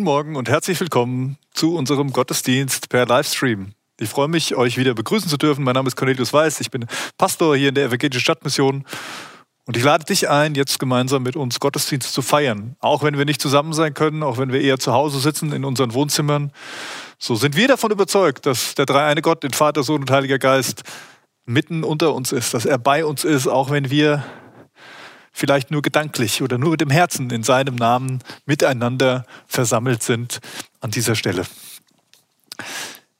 Guten Morgen und herzlich willkommen zu unserem Gottesdienst per Livestream. Ich freue mich, euch wieder begrüßen zu dürfen. Mein Name ist Cornelius Weiß, ich bin Pastor hier in der Evangelischen Stadtmission und ich lade dich ein, jetzt gemeinsam mit uns Gottesdienst zu feiern. Auch wenn wir nicht zusammen sein können, auch wenn wir eher zu Hause sitzen in unseren Wohnzimmern, so sind wir davon überzeugt, dass der dreieine Gott, den Vater, Sohn und Heiliger Geist mitten unter uns ist, dass er bei uns ist, auch wenn wir vielleicht nur gedanklich oder nur mit dem Herzen in seinem Namen miteinander versammelt sind an dieser Stelle.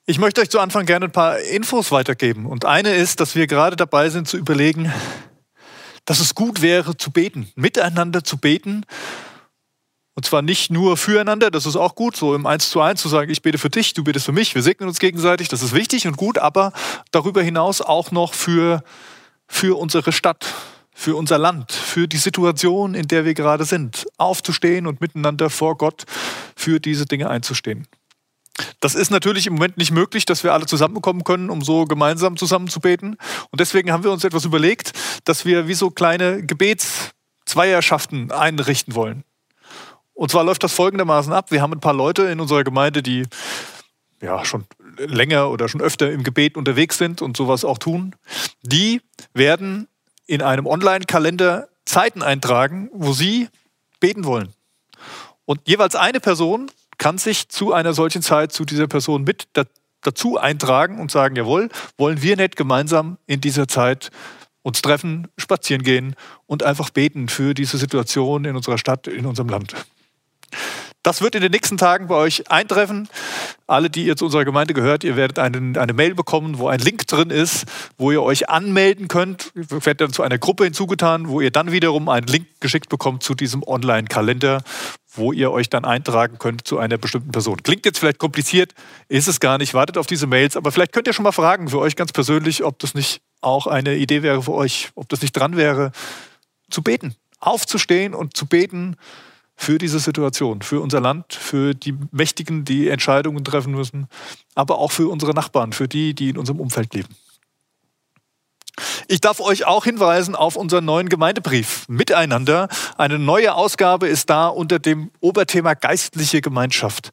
Ich möchte euch zu Anfang gerne ein paar Infos weitergeben. Und eine ist, dass wir gerade dabei sind zu überlegen, dass es gut wäre zu beten, miteinander zu beten. Und zwar nicht nur füreinander, das ist auch gut, so im Eins zu eins zu sagen, ich bete für dich, du betest für mich, wir segnen uns gegenseitig, das ist wichtig und gut, aber darüber hinaus auch noch für, für unsere Stadt, für unser Land, für die Situation, in der wir gerade sind, aufzustehen und miteinander vor Gott für diese Dinge einzustehen. Das ist natürlich im Moment nicht möglich, dass wir alle zusammenkommen können, um so gemeinsam zusammen zu beten. Und deswegen haben wir uns etwas überlegt, dass wir wie so kleine Gebetszweierschaften einrichten wollen. Und zwar läuft das folgendermaßen ab. Wir haben ein paar Leute in unserer Gemeinde, die ja schon länger oder schon öfter im Gebet unterwegs sind und sowas auch tun. Die werden in einem Online-Kalender Zeiten eintragen, wo Sie beten wollen. Und jeweils eine Person kann sich zu einer solchen Zeit zu dieser Person mit dazu eintragen und sagen, jawohl, wollen wir nicht gemeinsam in dieser Zeit uns treffen, spazieren gehen und einfach beten für diese Situation in unserer Stadt, in unserem Land. Das wird in den nächsten Tagen bei euch eintreffen. Alle, die ihr zu unserer Gemeinde gehört, ihr werdet einen, eine Mail bekommen, wo ein Link drin ist, wo ihr euch anmelden könnt. Ihr werdet dann zu einer Gruppe hinzugetan, wo ihr dann wiederum einen Link geschickt bekommt zu diesem Online-Kalender, wo ihr euch dann eintragen könnt zu einer bestimmten Person. Klingt jetzt vielleicht kompliziert, ist es gar nicht. Wartet auf diese Mails, aber vielleicht könnt ihr schon mal fragen für euch ganz persönlich, ob das nicht auch eine Idee wäre für euch, ob das nicht dran wäre, zu beten, aufzustehen und zu beten für diese Situation, für unser Land, für die Mächtigen, die Entscheidungen treffen müssen, aber auch für unsere Nachbarn, für die, die in unserem Umfeld leben. Ich darf euch auch hinweisen auf unseren neuen Gemeindebrief Miteinander. Eine neue Ausgabe ist da unter dem Oberthema geistliche Gemeinschaft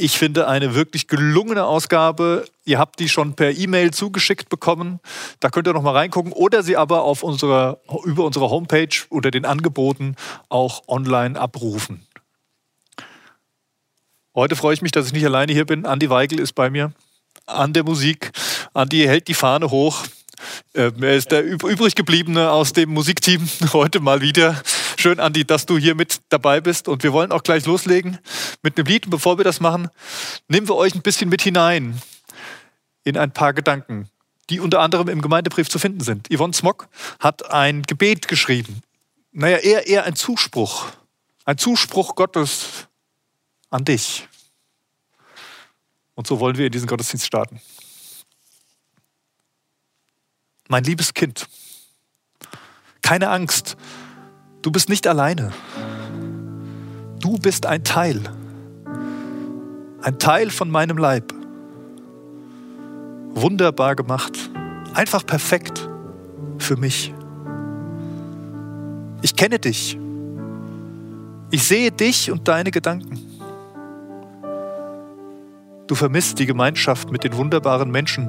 ich finde, eine wirklich gelungene Ausgabe. Ihr habt die schon per E-Mail zugeschickt bekommen. Da könnt ihr noch mal reingucken oder sie aber auf unserer, über unsere Homepage unter den Angeboten auch online abrufen. Heute freue ich mich, dass ich nicht alleine hier bin. Andi Weigel ist bei mir an der Musik. Andi hält die Fahne hoch. Äh, er ist der übrig gebliebene aus dem Musikteam heute mal wieder. Schön, Andi, dass du hier mit dabei bist. Und wir wollen auch gleich loslegen mit einem Lied. Und bevor wir das machen, nehmen wir euch ein bisschen mit hinein in ein paar Gedanken, die unter anderem im Gemeindebrief zu finden sind. Yvonne Smock hat ein Gebet geschrieben. Naja, eher, eher ein Zuspruch. Ein Zuspruch Gottes an dich. Und so wollen wir in diesen Gottesdienst starten. Mein liebes Kind, keine Angst, Du bist nicht alleine. Du bist ein Teil. Ein Teil von meinem Leib. Wunderbar gemacht. Einfach perfekt für mich. Ich kenne dich. Ich sehe dich und deine Gedanken. Du vermisst die Gemeinschaft mit den wunderbaren Menschen,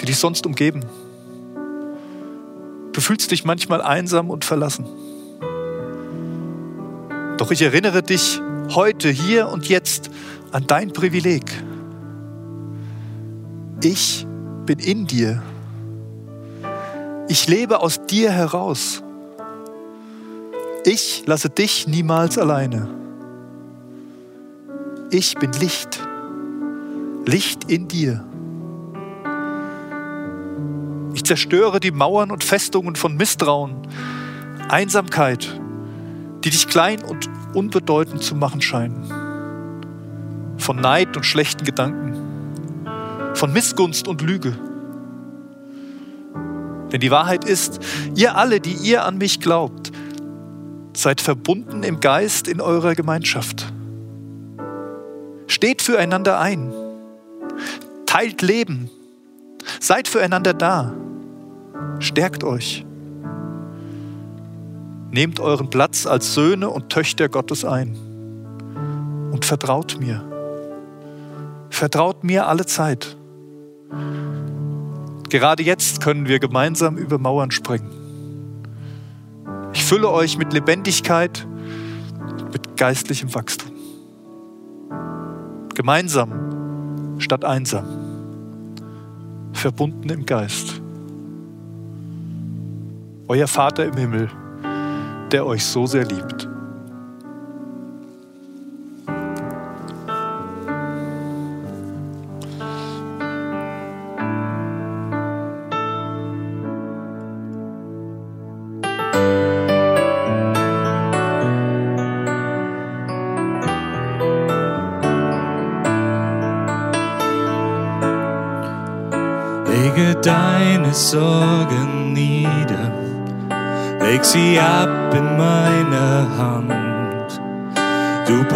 die dich sonst umgeben. Du fühlst dich manchmal einsam und verlassen. Doch ich erinnere dich heute, hier und jetzt an dein Privileg. Ich bin in dir. Ich lebe aus dir heraus. Ich lasse dich niemals alleine. Ich bin Licht. Licht in dir. Ich zerstöre die Mauern und Festungen von Misstrauen, Einsamkeit die dich klein und unbedeutend zu machen scheinen. Von Neid und schlechten Gedanken, von Missgunst und Lüge. Denn die Wahrheit ist, ihr alle, die ihr an mich glaubt, seid verbunden im Geist in eurer Gemeinschaft. Steht füreinander ein, teilt Leben, seid füreinander da, stärkt euch. Nehmt euren Platz als Söhne und Töchter Gottes ein und vertraut mir. Vertraut mir alle Zeit. Gerade jetzt können wir gemeinsam über Mauern springen. Ich fülle euch mit Lebendigkeit, mit geistlichem Wachstum. Gemeinsam statt einsam. Verbunden im Geist. Euer Vater im Himmel, der euch so sehr liebt.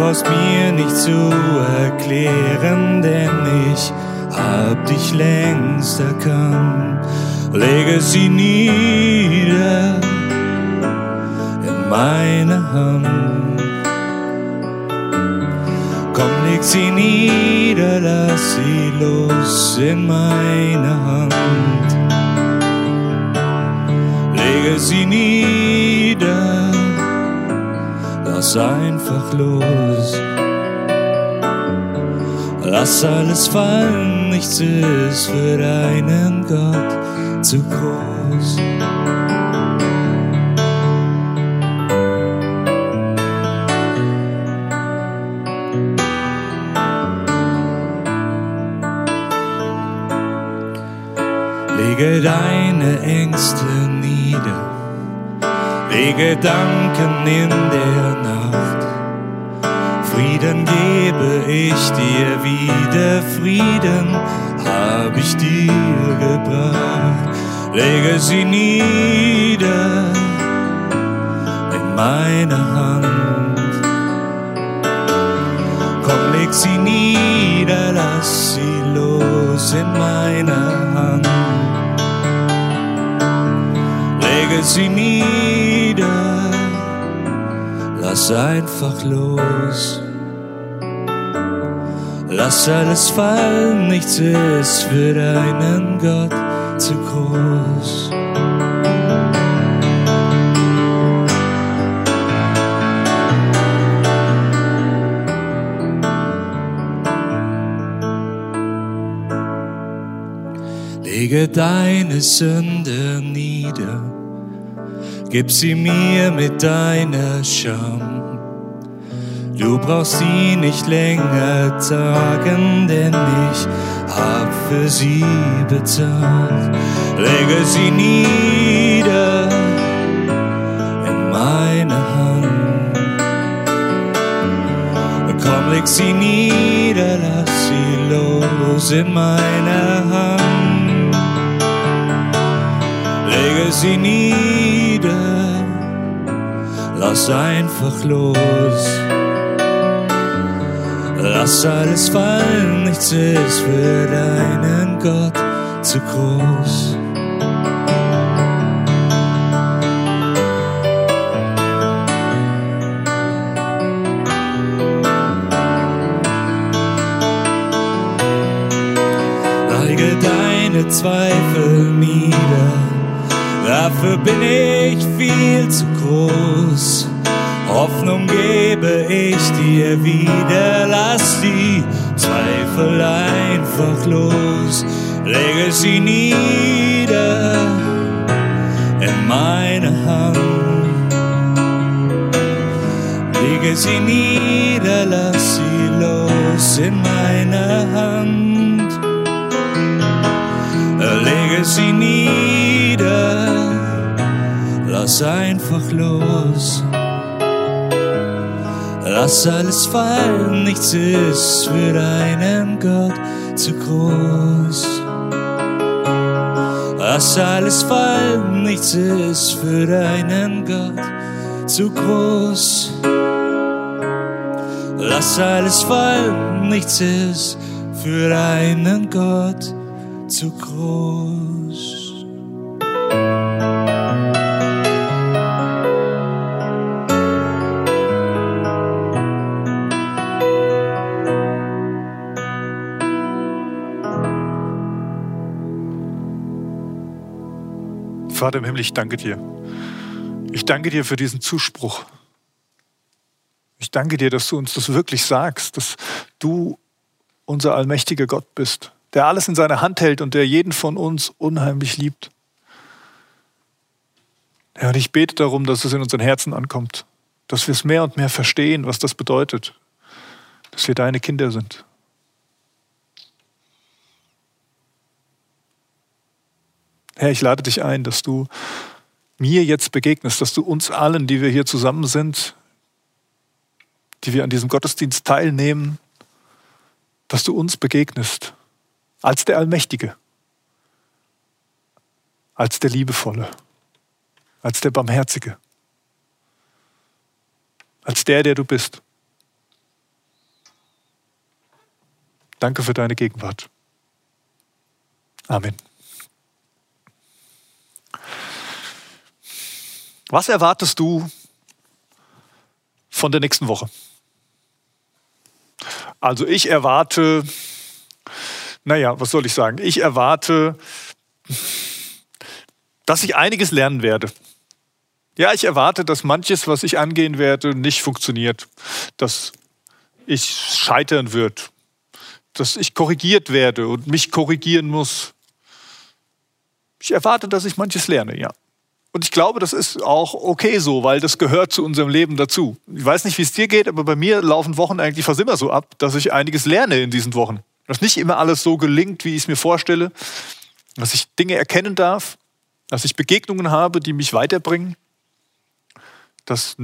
Brauchst mir nicht zu erklären, denn ich hab dich längst erkannt. Lege sie nieder in meine Hand. Komm, leg sie nieder, lass sie los in meine Hand. Lege sie nieder, lass einfach los. Lass alles fallen, nichts ist für deinen Gott zu groß. Lege deine Ängste lege Gedanken in der Nacht. Frieden gebe ich dir wieder, Frieden hab ich dir gebracht. Lege sie nieder in meine Hand. Komm, leg sie nieder, lass sie los in meiner Hand. Lege sie nieder, lass einfach los. Lass alles fallen, nichts ist für deinen Gott zu groß. Lege deine Sünde nieder, gib sie mir mit deiner Scham. Du brauchst sie nicht länger tragen, denn ich hab für sie bezahlt. Lege sie nieder in meine Hand. Komm, leg sie nieder, lass sie los in meine Hand. Lege sie nieder, lass einfach los. Lass alles fallen, nichts ist für deinen Gott zu groß. Lege deine Zweifel nieder, dafür bin ich viel zu groß. Hoffnung gebe ich dir wieder, lass die Zweifel einfach los, lege sie nieder in meine Hand. Lege sie nieder, lass sie los in meine Hand. Lege sie nieder, lass einfach los. Lass alles fallen, nichts ist für deinen Gott zu groß. Lass alles fallen, nichts ist für deinen Gott zu groß. Lass alles fallen, nichts ist für deinen Gott zu groß. Vater im Himmel, ich danke dir. Ich danke dir für diesen Zuspruch. Ich danke dir, dass du uns das wirklich sagst, dass du unser allmächtiger Gott bist, der alles in seiner Hand hält und der jeden von uns unheimlich liebt. Ja, und ich bete darum, dass es in unseren Herzen ankommt, dass wir es mehr und mehr verstehen, was das bedeutet, dass wir deine Kinder sind. Herr, ich lade dich ein, dass du mir jetzt begegnest, dass du uns allen, die wir hier zusammen sind, die wir an diesem Gottesdienst teilnehmen, dass du uns begegnest als der Allmächtige, als der Liebevolle, als der Barmherzige, als der, der du bist. Danke für deine Gegenwart. Amen. Was erwartest du von der nächsten Woche? Also ich erwarte, naja, was soll ich sagen? Ich erwarte, dass ich einiges lernen werde. Ja, ich erwarte, dass manches, was ich angehen werde, nicht funktioniert. Dass ich scheitern wird. Dass ich korrigiert werde und mich korrigieren muss. Ich erwarte, dass ich manches lerne, ja. Und ich glaube, das ist auch okay so, weil das gehört zu unserem Leben dazu. Ich weiß nicht, wie es dir geht, aber bei mir laufen Wochen eigentlich fast immer so ab, dass ich einiges lerne in diesen Wochen. Dass nicht immer alles so gelingt, wie ich es mir vorstelle. Dass ich Dinge erkennen darf, dass ich Begegnungen habe, die mich weiterbringen. Dass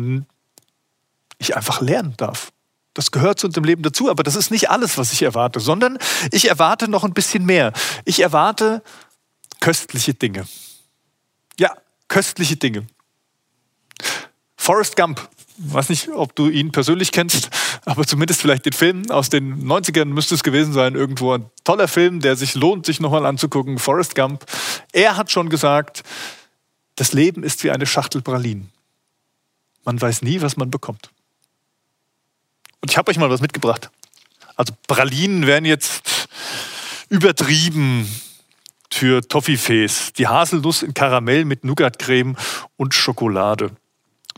ich einfach lernen darf. Das gehört zu unserem Leben dazu, aber das ist nicht alles, was ich erwarte, sondern ich erwarte noch ein bisschen mehr. Ich erwarte köstliche Dinge. Köstliche Dinge. Forrest Gump, ich weiß nicht, ob du ihn persönlich kennst, aber zumindest vielleicht den Film aus den 90ern müsste es gewesen sein, irgendwo ein toller Film, der sich lohnt, sich nochmal anzugucken, Forrest Gump. Er hat schon gesagt, das Leben ist wie eine Schachtel Pralinen. Man weiß nie, was man bekommt. Und ich habe euch mal was mitgebracht. Also Pralinen werden jetzt übertrieben für Toffifees. Die Haselnuss in Karamell mit Nougatcreme und Schokolade.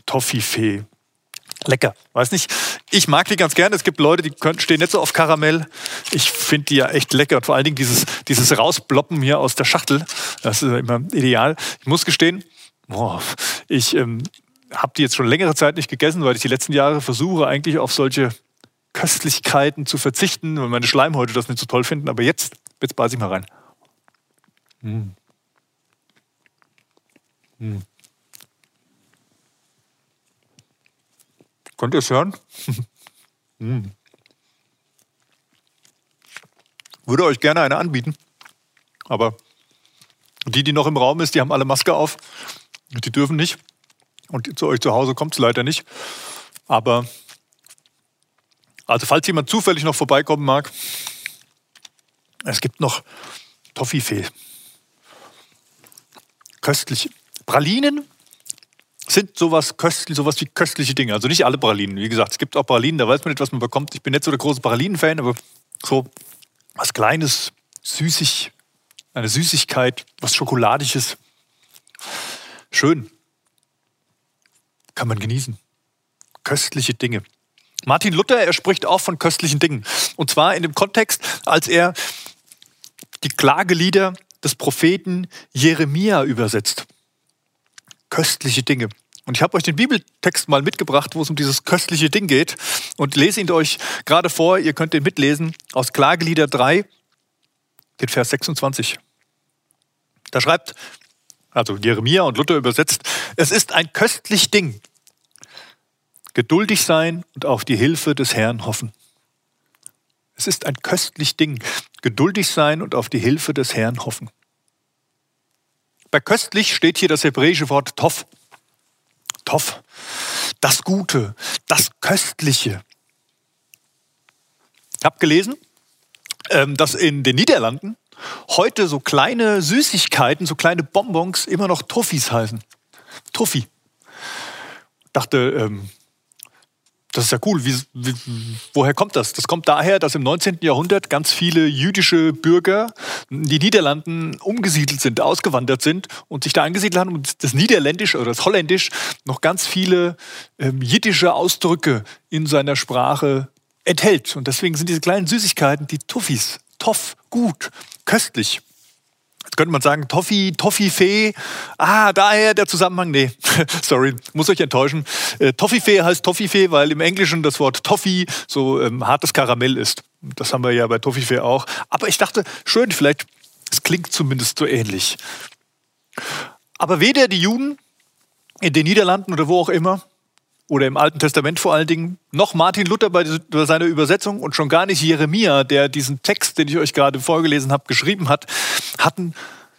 Toffifee. Lecker. Weiß nicht. Ich mag die ganz gerne. Es gibt Leute, die können, stehen nicht so auf Karamell. Ich finde die ja echt lecker. Und vor allen Dingen dieses, dieses Rausploppen hier aus der Schachtel. Das ist immer ideal. Ich muss gestehen, boah, ich ähm, habe die jetzt schon längere Zeit nicht gegessen, weil ich die letzten Jahre versuche, eigentlich auf solche Köstlichkeiten zu verzichten, weil meine Schleimhäute das nicht so toll finden. Aber jetzt, jetzt beiße ich mal rein. Hm. Hm. Könnt ihr es hören? hm. Würde euch gerne eine anbieten, aber die, die noch im Raum ist, die haben alle Maske auf. Die dürfen nicht. Und zu euch zu Hause kommt es leider nicht. Aber, also falls jemand zufällig noch vorbeikommen mag, es gibt noch Toffifee köstlich. Pralinen sind sowas, köstlich, sowas wie köstliche Dinge. Also nicht alle Pralinen. Wie gesagt, es gibt auch Pralinen, da weiß man nicht, was man bekommt. Ich bin nicht so der große Pralinen-Fan, aber so was Kleines, süßig, eine Süßigkeit, was Schokoladiges. Schön. Kann man genießen. Köstliche Dinge. Martin Luther, er spricht auch von köstlichen Dingen. Und zwar in dem Kontext, als er die Klagelieder des Propheten Jeremia übersetzt. Köstliche Dinge. Und ich habe euch den Bibeltext mal mitgebracht, wo es um dieses köstliche Ding geht und lese ihn euch gerade vor. Ihr könnt den mitlesen aus Klagelieder 3, den Vers 26. Da schreibt, also Jeremia und Luther übersetzt, es ist ein köstlich Ding. Geduldig sein und auf die Hilfe des Herrn hoffen. Es ist ein köstlich Ding. Geduldig sein und auf die Hilfe des Herrn hoffen. Bei köstlich steht hier das hebräische Wort Tov. Tov. Das Gute, das Köstliche. Ich habe gelesen, ähm, dass in den Niederlanden heute so kleine Süßigkeiten, so kleine Bonbons immer noch Toffis heißen. Toffi. Dachte, ähm, Das ist ja cool. Wie, wie, woher kommt das? Das kommt daher, dass im 19. Jahrhundert ganz viele jüdische Bürger in die Niederlanden umgesiedelt sind, ausgewandert sind und sich da angesiedelt haben und das Niederländisch oder das Holländisch noch ganz viele ähm, jiddische Ausdrücke in seiner Sprache enthält. Und deswegen sind diese kleinen Süßigkeiten, die Tuffis, toff, gut, köstlich. Könnte man sagen, Toffee, Toffifee. Ah, daher der Zusammenhang. Nee, sorry, muss euch enttäuschen. Äh, Toffifee heißt Toffifee, weil im Englischen das Wort Toffee so ähm, hartes Karamell ist. Das haben wir ja bei Toffifee auch. Aber ich dachte, schön, vielleicht, es klingt zumindest so ähnlich. Aber weder die Juden in den Niederlanden oder wo auch immer, oder im Alten Testament vor allen Dingen, noch Martin Luther bei seiner Übersetzung und schon gar nicht Jeremia, der diesen Text, den ich euch gerade vorgelesen habe, geschrieben hat, hatten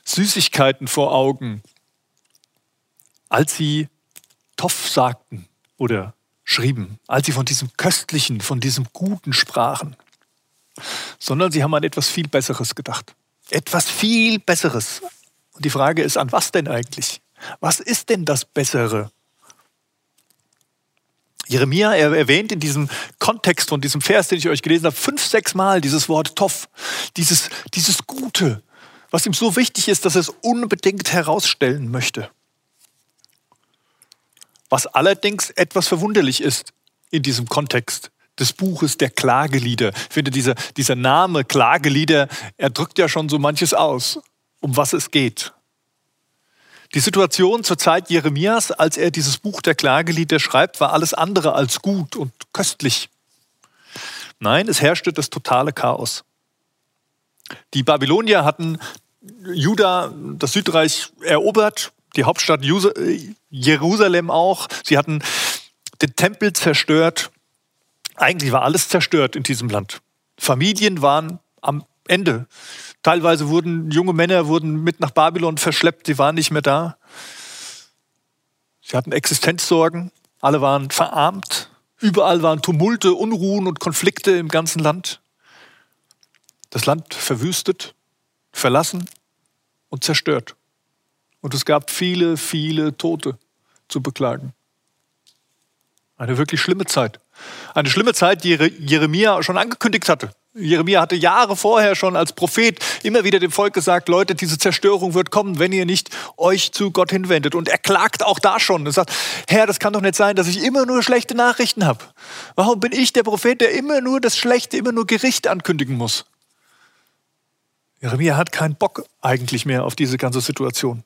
Süßigkeiten vor Augen, als sie Toff sagten oder schrieben, als sie von diesem Köstlichen, von diesem Guten sprachen, sondern sie haben an etwas viel Besseres gedacht. Etwas viel Besseres. Und die Frage ist, an was denn eigentlich? Was ist denn das Bessere? Jeremia er erwähnt in diesem Kontext von diesem Vers, den ich euch gelesen habe, fünf, sechs Mal dieses Wort Toff, dieses, dieses Gute, was ihm so wichtig ist, dass er es unbedingt herausstellen möchte. Was allerdings etwas verwunderlich ist in diesem Kontext des Buches der Klagelieder. Ich finde, dieser, dieser Name Klagelieder, er drückt ja schon so manches aus, um was es geht. Die Situation zur Zeit Jeremias, als er dieses Buch der Klagelieder schreibt, war alles andere als gut und köstlich. Nein, es herrschte das totale Chaos. Die Babylonier hatten Juda, das Südreich, erobert, die Hauptstadt Jerusalem auch. Sie hatten den Tempel zerstört. Eigentlich war alles zerstört in diesem Land. Familien waren am Ende. Teilweise wurden junge Männer wurden mit nach Babylon verschleppt, sie waren nicht mehr da. Sie hatten Existenzsorgen, alle waren verarmt, überall waren Tumulte, Unruhen und Konflikte im ganzen Land. Das Land verwüstet, verlassen und zerstört. Und es gab viele, viele Tote zu beklagen. Eine wirklich schlimme Zeit. Eine schlimme Zeit, die Jeremia schon angekündigt hatte. Jeremia hatte Jahre vorher schon als Prophet immer wieder dem Volk gesagt, Leute, diese Zerstörung wird kommen, wenn ihr nicht euch zu Gott hinwendet. Und er klagt auch da schon und sagt, Herr, das kann doch nicht sein, dass ich immer nur schlechte Nachrichten habe. Warum bin ich der Prophet, der immer nur das Schlechte, immer nur Gericht ankündigen muss? Jeremia hat keinen Bock eigentlich mehr auf diese ganze Situation.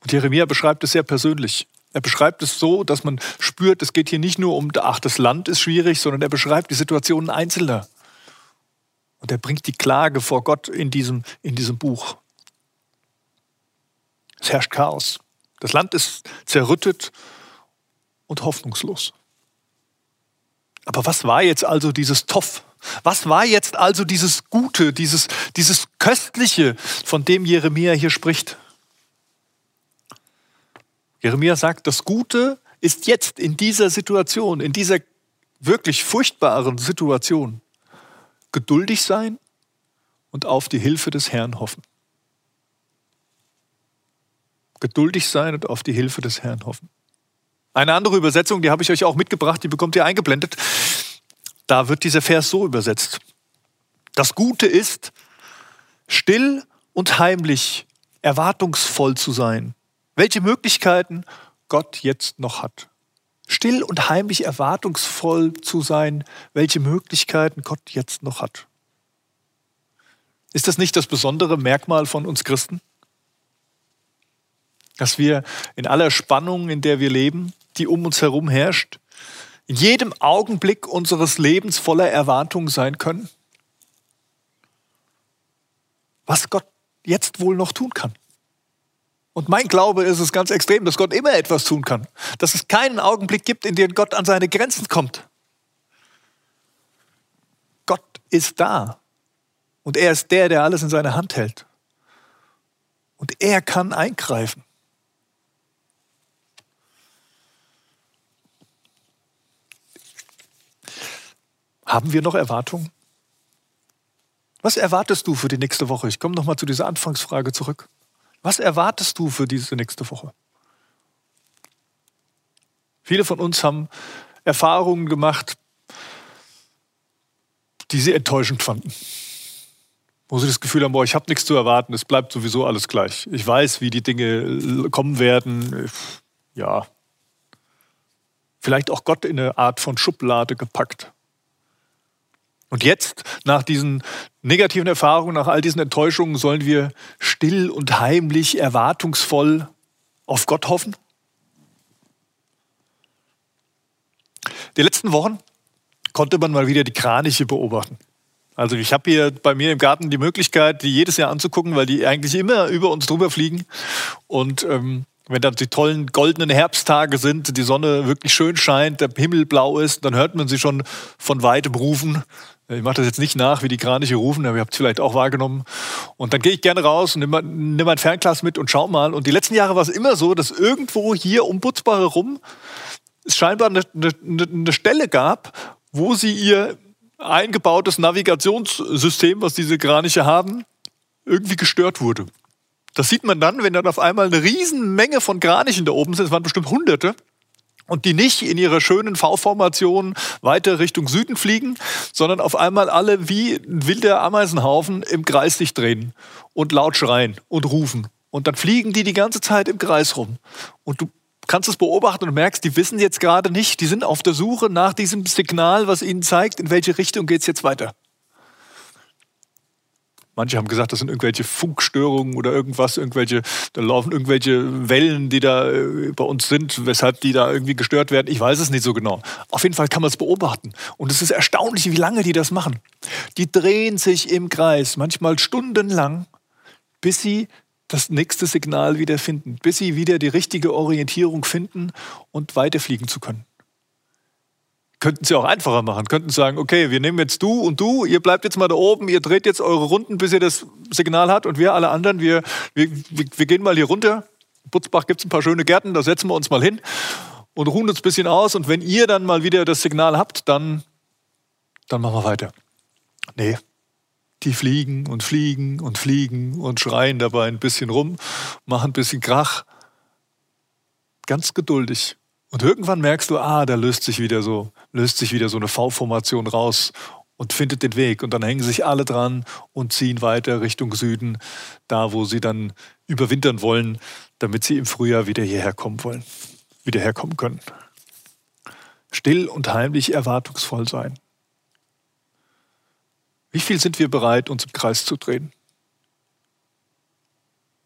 Und Jeremia beschreibt es sehr persönlich. Er beschreibt es so, dass man spürt, es geht hier nicht nur um, ach, das Land ist schwierig, sondern er beschreibt die Situationen Einzelner. Und er bringt die Klage vor Gott in diesem, in diesem Buch. Es herrscht Chaos. Das Land ist zerrüttet und hoffnungslos. Aber was war jetzt also dieses Toff? Was war jetzt also dieses Gute, dieses, dieses Köstliche, von dem Jeremia hier spricht? Jeremia sagt, das Gute ist jetzt in dieser Situation, in dieser wirklich furchtbaren Situation, geduldig sein und auf die Hilfe des Herrn hoffen. Geduldig sein und auf die Hilfe des Herrn hoffen. Eine andere Übersetzung, die habe ich euch auch mitgebracht, die bekommt ihr eingeblendet. Da wird dieser Vers so übersetzt. Das Gute ist, still und heimlich erwartungsvoll zu sein welche Möglichkeiten Gott jetzt noch hat. Still und heimlich erwartungsvoll zu sein, welche Möglichkeiten Gott jetzt noch hat. Ist das nicht das besondere Merkmal von uns Christen? Dass wir in aller Spannung, in der wir leben, die um uns herum herrscht, in jedem Augenblick unseres Lebens voller Erwartung sein können? Was Gott jetzt wohl noch tun kann? Und mein Glaube ist es ganz extrem, dass Gott immer etwas tun kann. Dass es keinen Augenblick gibt, in dem Gott an seine Grenzen kommt. Gott ist da. Und er ist der, der alles in seiner Hand hält. Und er kann eingreifen. Haben wir noch Erwartungen? Was erwartest du für die nächste Woche? Ich komme nochmal zu dieser Anfangsfrage zurück. Was erwartest du für diese nächste Woche? Viele von uns haben Erfahrungen gemacht, die sie enttäuschend fanden. Wo sie das Gefühl haben, boah, ich habe nichts zu erwarten, es bleibt sowieso alles gleich. Ich weiß, wie die Dinge kommen werden. Ja. Vielleicht auch Gott in eine Art von Schublade gepackt. Und jetzt, nach diesen negativen Erfahrungen, nach all diesen Enttäuschungen, sollen wir still und heimlich, erwartungsvoll auf Gott hoffen? Die letzten Wochen konnte man mal wieder die Kraniche beobachten. Also ich habe hier bei mir im Garten die Möglichkeit, die jedes Jahr anzugucken, weil die eigentlich immer über uns drüber fliegen. Und ähm, wenn dann die tollen goldenen Herbsttage sind, die Sonne wirklich schön scheint, der Himmel blau ist, dann hört man sie schon von weitem rufen. Ich mache das jetzt nicht nach, wie die Kraniche rufen, aber ihr habt es vielleicht auch wahrgenommen. Und dann gehe ich gerne raus und nehme nimm mein Fernglas mit und schau mal. Und die letzten Jahre war es immer so, dass irgendwo hier um Butzbach herum es scheinbar eine, eine, eine Stelle gab, wo sie ihr eingebautes Navigationssystem, was diese Kraniche haben, irgendwie gestört wurde. Das sieht man dann, wenn dann auf einmal eine Riesenmenge von Kranichen da oben sind, es waren bestimmt Hunderte, und die nicht in ihrer schönen V-Formation weiter Richtung Süden fliegen, sondern auf einmal alle wie ein wilder Ameisenhaufen im Kreis sich drehen und laut schreien und rufen. Und dann fliegen die die ganze Zeit im Kreis rum. Und du kannst es beobachten und merkst, die wissen jetzt gerade nicht, die sind auf der Suche nach diesem Signal, was ihnen zeigt, in welche Richtung geht es jetzt weiter. Manche haben gesagt, das sind irgendwelche Funkstörungen oder irgendwas, irgendwelche, da laufen irgendwelche Wellen, die da äh, bei uns sind, weshalb die da irgendwie gestört werden. Ich weiß es nicht so genau. Auf jeden Fall kann man es beobachten. Und es ist erstaunlich, wie lange die das machen. Die drehen sich im Kreis, manchmal stundenlang, bis sie das nächste Signal wieder finden, bis sie wieder die richtige Orientierung finden und weiterfliegen zu können. Könnten sie auch einfacher machen, könnten sagen, okay, wir nehmen jetzt du und du, ihr bleibt jetzt mal da oben, ihr dreht jetzt eure Runden, bis ihr das Signal habt und wir alle anderen, wir, wir, wir gehen mal hier runter. In Butzbach gibt es ein paar schöne Gärten, da setzen wir uns mal hin und ruhen uns ein bisschen aus und wenn ihr dann mal wieder das Signal habt, dann, dann machen wir weiter. Nee, die fliegen und fliegen und fliegen und schreien dabei ein bisschen rum, machen ein bisschen Krach. Ganz geduldig. Und irgendwann merkst du, ah, da löst sich wieder so, löst sich wieder so eine V-Formation raus und findet den Weg. Und dann hängen sich alle dran und ziehen weiter Richtung Süden, da wo sie dann überwintern wollen, damit sie im Frühjahr wieder hierher kommen wollen, wieder herkommen können. Still und heimlich erwartungsvoll sein. Wie viel sind wir bereit, uns im Kreis zu drehen?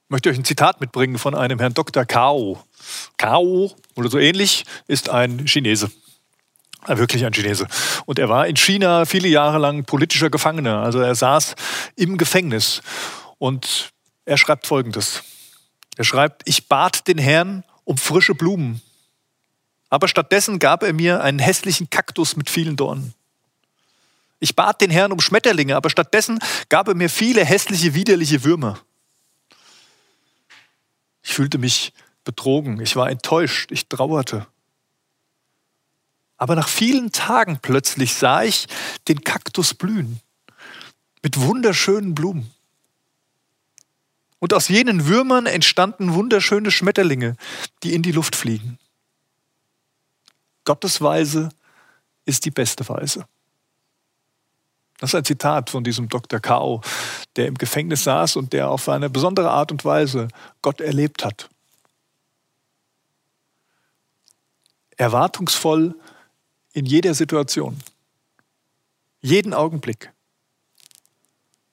Möchte euch ein Zitat mitbringen von einem Herrn Dr. Kao. Kao oder so ähnlich ist ein Chinese. Wirklich ein Chinese. Und er war in China viele Jahre lang politischer Gefangener. Also er saß im Gefängnis. Und er schreibt Folgendes. Er schreibt, ich bat den Herrn um frische Blumen. Aber stattdessen gab er mir einen hässlichen Kaktus mit vielen Dornen. Ich bat den Herrn um Schmetterlinge, aber stattdessen gab er mir viele hässliche, widerliche Würmer. Ich fühlte mich betrogen, ich war enttäuscht, ich trauerte. Aber nach vielen Tagen plötzlich sah ich den Kaktus blühen mit wunderschönen Blumen. Und aus jenen Würmern entstanden wunderschöne Schmetterlinge, die in die Luft fliegen. Gottes Weise ist die beste Weise. Das ist ein Zitat von diesem Dr. Kao, der im Gefängnis saß und der auf eine besondere Art und Weise Gott erlebt hat. Erwartungsvoll in jeder Situation, jeden Augenblick.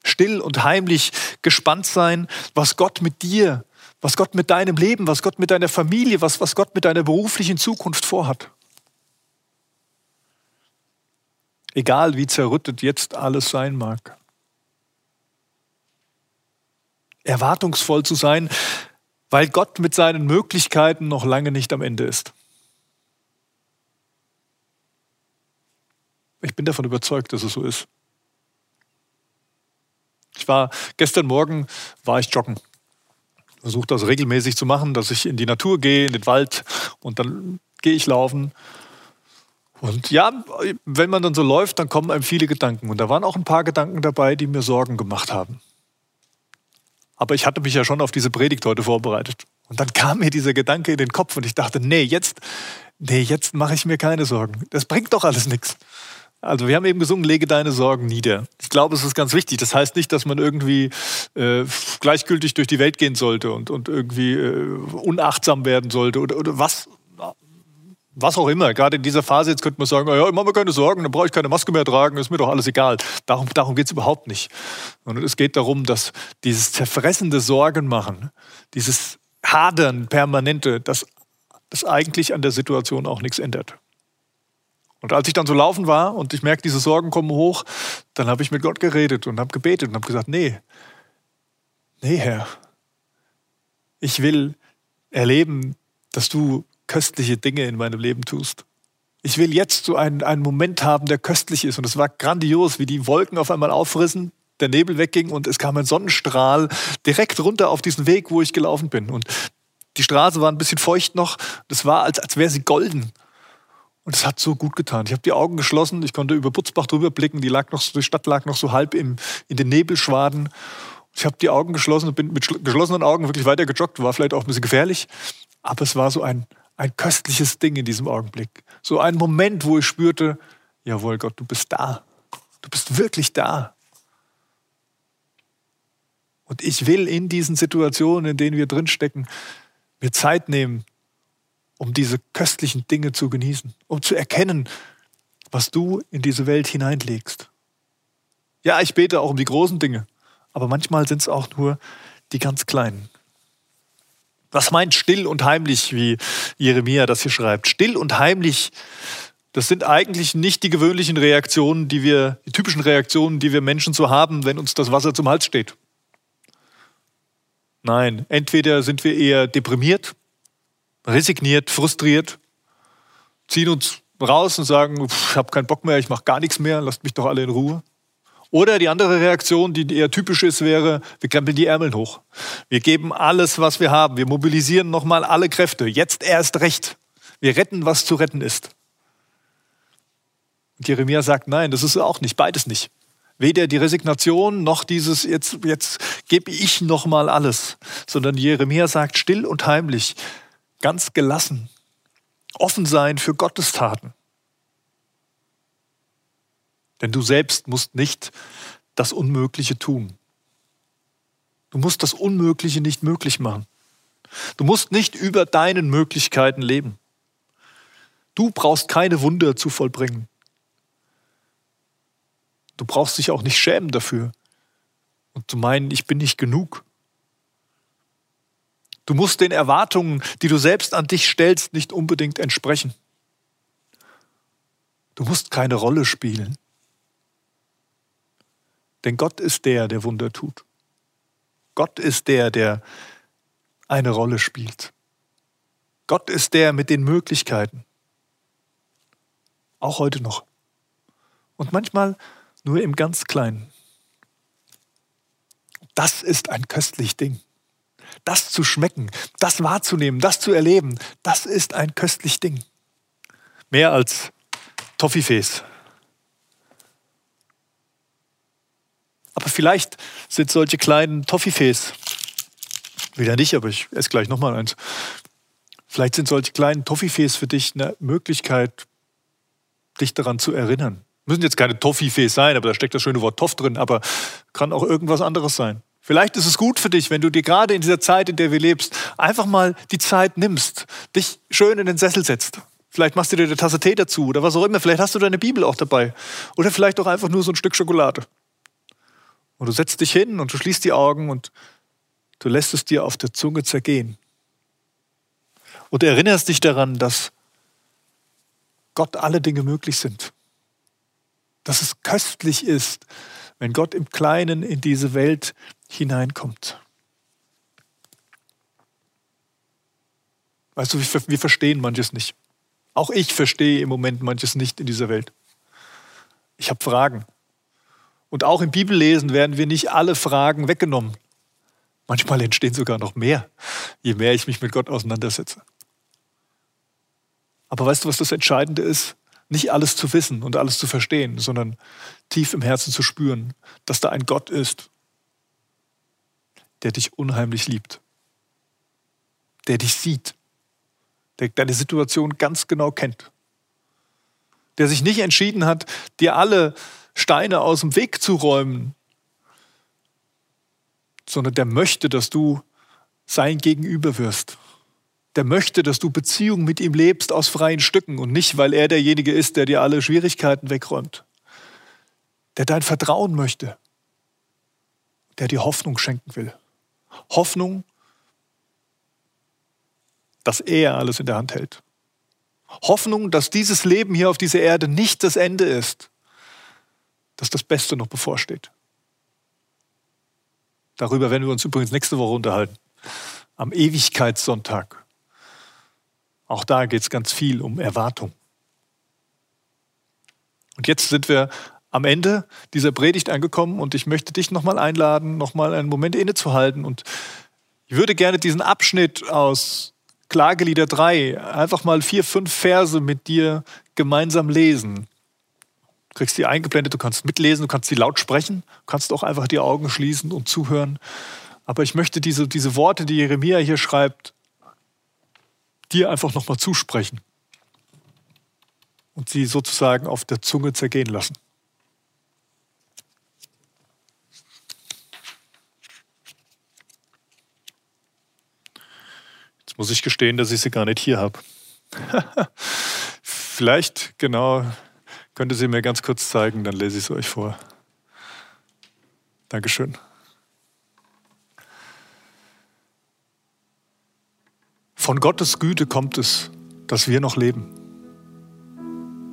Still und heimlich gespannt sein, was Gott mit dir, was Gott mit deinem Leben, was Gott mit deiner Familie, was, was Gott mit deiner beruflichen Zukunft vorhat. Egal wie zerrüttet jetzt alles sein mag. Erwartungsvoll zu sein, weil Gott mit seinen Möglichkeiten noch lange nicht am Ende ist. Ich bin davon überzeugt, dass es so ist. Ich war gestern Morgen war ich joggen. Versuche das regelmäßig zu machen, dass ich in die Natur gehe, in den Wald und dann gehe ich laufen und ja, wenn man dann so läuft, dann kommen einem viele Gedanken. Und da waren auch ein paar Gedanken dabei, die mir Sorgen gemacht haben. Aber ich hatte mich ja schon auf diese Predigt heute vorbereitet. Und dann kam mir dieser Gedanke in den Kopf und ich dachte, nee, jetzt, nee, jetzt mache ich mir keine Sorgen. Das bringt doch alles nichts. Also wir haben eben gesungen, lege deine Sorgen nieder. Ich glaube, es ist ganz wichtig. Das heißt nicht, dass man irgendwie äh, gleichgültig durch die Welt gehen sollte und, und irgendwie äh, unachtsam werden sollte oder, oder was, was auch immer. Gerade in dieser Phase jetzt könnte man sagen, ja, ich mache mir keine Sorgen, dann brauche ich keine Maske mehr tragen, ist mir doch alles egal. Darum, darum geht es überhaupt nicht. Sondern es geht darum, dass dieses zerfressende Sorgen machen, dieses Hadern permanente, das, das eigentlich an der Situation auch nichts ändert. Und als ich dann so laufen war und ich merke, diese Sorgen kommen hoch, dann habe ich mit Gott geredet und habe gebetet und habe gesagt, nee, nee, Herr, ich will erleben, dass du köstliche Dinge in meinem Leben tust. Ich will jetzt so einen, einen Moment haben, der köstlich ist. Und es war grandios, wie die Wolken auf einmal aufrissen, der Nebel wegging und es kam ein Sonnenstrahl direkt runter auf diesen Weg, wo ich gelaufen bin. Und die Straße war ein bisschen feucht noch. Das war, als, als wäre sie golden. Und es hat so gut getan. Ich habe die Augen geschlossen, ich konnte über Butzbach drüber blicken, die, lag noch, die Stadt lag noch so halb im, in den Nebelschwaden. Ich habe die Augen geschlossen und bin mit geschlossenen Augen wirklich weiter gejoggt, war vielleicht auch ein bisschen gefährlich, aber es war so ein, ein köstliches Ding in diesem Augenblick. So ein Moment, wo ich spürte, jawohl Gott, du bist da. Du bist wirklich da. Und ich will in diesen Situationen, in denen wir drinstecken, mir Zeit nehmen, um diese köstlichen Dinge zu genießen, um zu erkennen, was du in diese Welt hineinlegst. Ja, ich bete auch um die großen Dinge, aber manchmal sind es auch nur die ganz kleinen. Was meint still und heimlich, wie Jeremia das hier schreibt? Still und heimlich, das sind eigentlich nicht die gewöhnlichen Reaktionen, die wir, die typischen Reaktionen, die wir Menschen so haben, wenn uns das Wasser zum Hals steht. Nein, entweder sind wir eher deprimiert resigniert, frustriert, ziehen uns raus und sagen, ich habe keinen Bock mehr, ich mache gar nichts mehr, lasst mich doch alle in Ruhe. Oder die andere Reaktion, die eher typisch ist, wäre, wir krempeln die Ärmel hoch. Wir geben alles, was wir haben. Wir mobilisieren nochmal alle Kräfte. Jetzt erst recht. Wir retten, was zu retten ist. Und Jeremia sagt, nein, das ist auch nicht, beides nicht. Weder die Resignation noch dieses, jetzt, jetzt gebe ich nochmal alles. Sondern Jeremia sagt still und heimlich, ganz gelassen, offen sein für Gottes Taten. Denn du selbst musst nicht das Unmögliche tun. Du musst das Unmögliche nicht möglich machen. Du musst nicht über deinen Möglichkeiten leben. Du brauchst keine Wunder zu vollbringen. Du brauchst dich auch nicht schämen dafür und zu meinen, ich bin nicht genug. Du musst den Erwartungen, die du selbst an dich stellst, nicht unbedingt entsprechen. Du musst keine Rolle spielen. Denn Gott ist der, der Wunder tut. Gott ist der, der eine Rolle spielt. Gott ist der mit den Möglichkeiten. Auch heute noch. Und manchmal nur im ganz Kleinen. Das ist ein köstlich Ding das zu schmecken, das wahrzunehmen, das zu erleben, das ist ein köstlich Ding. Mehr als Toffifees. Aber vielleicht sind solche kleinen Toffifees, wieder nicht, aber ich esse gleich nochmal eins. Vielleicht sind solche kleinen Toffifees für dich eine Möglichkeit, dich daran zu erinnern. Müssen jetzt keine Toffifees sein, aber da steckt das schöne Wort Toff drin, aber kann auch irgendwas anderes sein. Vielleicht ist es gut für dich, wenn du dir gerade in dieser Zeit, in der wir lebst, einfach mal die Zeit nimmst, dich schön in den Sessel setzt. Vielleicht machst du dir eine Tasse Tee dazu oder was auch immer. Vielleicht hast du deine Bibel auch dabei. Oder vielleicht auch einfach nur so ein Stück Schokolade. Und du setzt dich hin und du schließt die Augen und du lässt es dir auf der Zunge zergehen. Und erinnerst dich daran, dass Gott alle Dinge möglich sind. Dass es köstlich ist, wenn Gott im Kleinen in diese Welt hineinkommt. Weißt du, wir verstehen manches nicht. Auch ich verstehe im Moment manches nicht in dieser Welt. Ich habe Fragen. Und auch im Bibellesen werden wir nicht alle Fragen weggenommen. Manchmal entstehen sogar noch mehr, je mehr ich mich mit Gott auseinandersetze. Aber weißt du, was das Entscheidende ist? Nicht alles zu wissen und alles zu verstehen, sondern tief im Herzen zu spüren, dass da ein Gott ist, der dich unheimlich liebt, der dich sieht, der deine Situation ganz genau kennt, der sich nicht entschieden hat, dir alle Steine aus dem Weg zu räumen, sondern der möchte, dass du sein Gegenüber wirst. Der möchte, dass du Beziehung mit ihm lebst aus freien Stücken und nicht, weil er derjenige ist, der dir alle Schwierigkeiten wegräumt. Der dein Vertrauen möchte. Der dir Hoffnung schenken will. Hoffnung, dass er alles in der Hand hält. Hoffnung, dass dieses Leben hier auf dieser Erde nicht das Ende ist, dass das Beste noch bevorsteht. Darüber werden wir uns übrigens nächste Woche unterhalten, am Ewigkeitssonntag. Auch da geht es ganz viel um Erwartung. Und jetzt sind wir am Ende dieser Predigt angekommen und ich möchte dich nochmal einladen, nochmal einen Moment innezuhalten und ich würde gerne diesen Abschnitt aus Klagelieder 3 einfach mal vier, fünf Verse mit dir gemeinsam lesen. Kriegst die eingeblendet, du kannst mitlesen, du kannst sie laut sprechen, du kannst auch einfach die Augen schließen und zuhören. Aber ich möchte diese, diese Worte, die Jeremia hier schreibt, dir einfach nochmal zusprechen und sie sozusagen auf der Zunge zergehen lassen. Jetzt muss ich gestehen, dass ich sie gar nicht hier habe. Vielleicht, genau, könnte sie mir ganz kurz zeigen, dann lese ich es euch vor. Dankeschön. Von Gottes Güte kommt es, dass wir noch leben.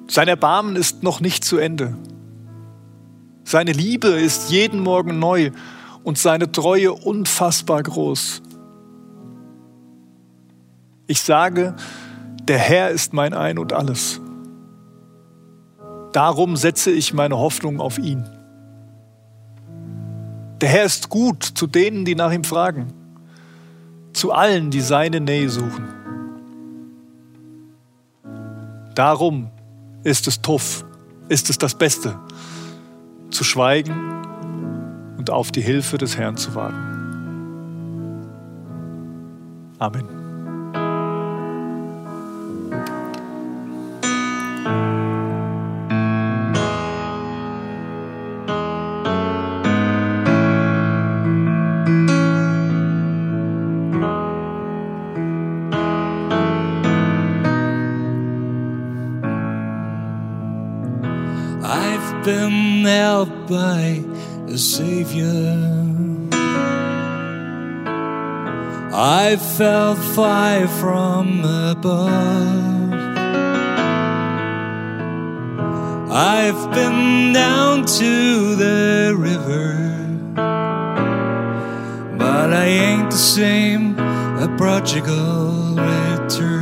Sein Erbarmen ist noch nicht zu Ende. Seine Liebe ist jeden Morgen neu und seine Treue unfassbar groß. Ich sage, der Herr ist mein Ein und alles. Darum setze ich meine Hoffnung auf ihn. Der Herr ist gut zu denen, die nach ihm fragen, zu allen, die seine Nähe suchen. Darum ist es tuff, ist es das Beste, zu schweigen und auf die Hilfe des Herrn zu warten. Amen. Helped by a Savior. I felt fire from above. I've been down to the river, but I ain't the same, a prodigal return.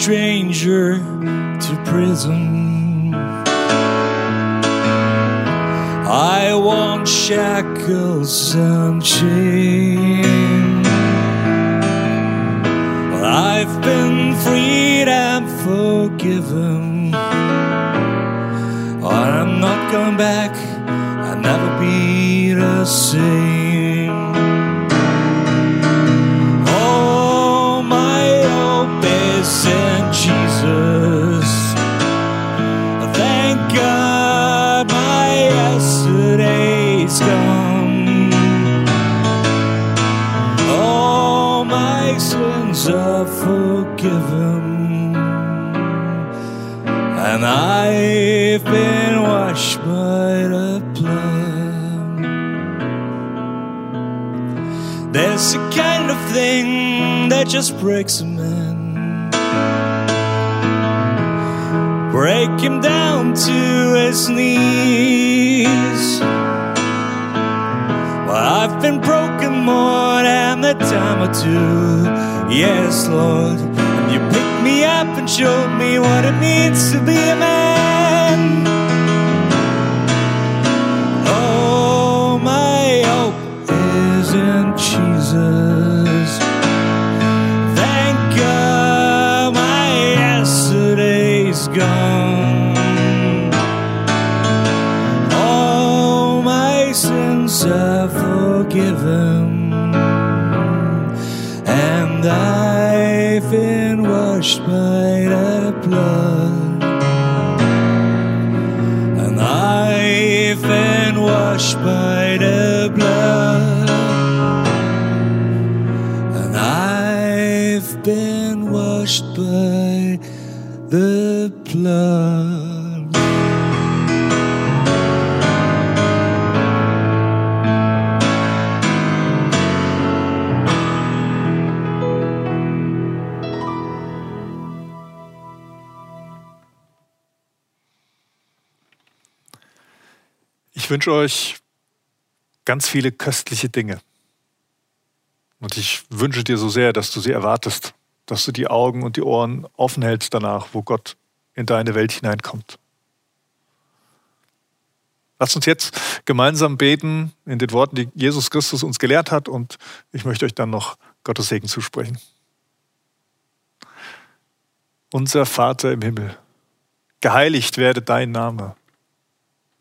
Stranger to prison. I want shackles and chains. I've been freed and forgiven. I'm not going back. I'll never be the same. Is Jesus. Thank God my yesterday's gone. All my sins are forgiven, and I've been washed by the blood. There's a kind of thing that just breaks a Break him down to his knees. Well, I've been broken more than a time or two. Yes, Lord. And you picked me up and showed me what it means to be a man. Oh, my hope is in Jesus. Forgiven, and I've been washed by the blood. And I've been washed by the blood. And I've been washed by the blood. Ich wünsche euch ganz viele köstliche Dinge. Und ich wünsche dir so sehr, dass du sie erwartest, dass du die Augen und die Ohren offen hältst danach, wo Gott in deine Welt hineinkommt. Lasst uns jetzt gemeinsam beten in den Worten, die Jesus Christus uns gelehrt hat und ich möchte euch dann noch Gottes Segen zusprechen. Unser Vater im Himmel, geheiligt werde dein Name,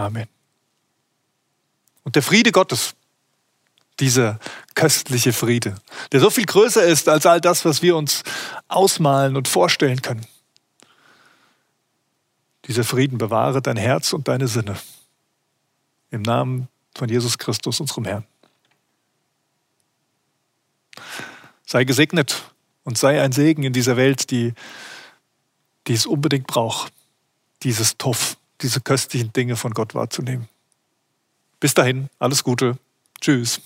Amen. Und der Friede Gottes, dieser köstliche Friede, der so viel größer ist als all das, was wir uns ausmalen und vorstellen können. Dieser Frieden bewahre dein Herz und deine Sinne. Im Namen von Jesus Christus, unserem Herrn. Sei gesegnet und sei ein Segen in dieser Welt, die, die es unbedingt braucht, dieses Tuff, diese köstlichen Dinge von Gott wahrzunehmen. Bis dahin, alles Gute. Tschüss.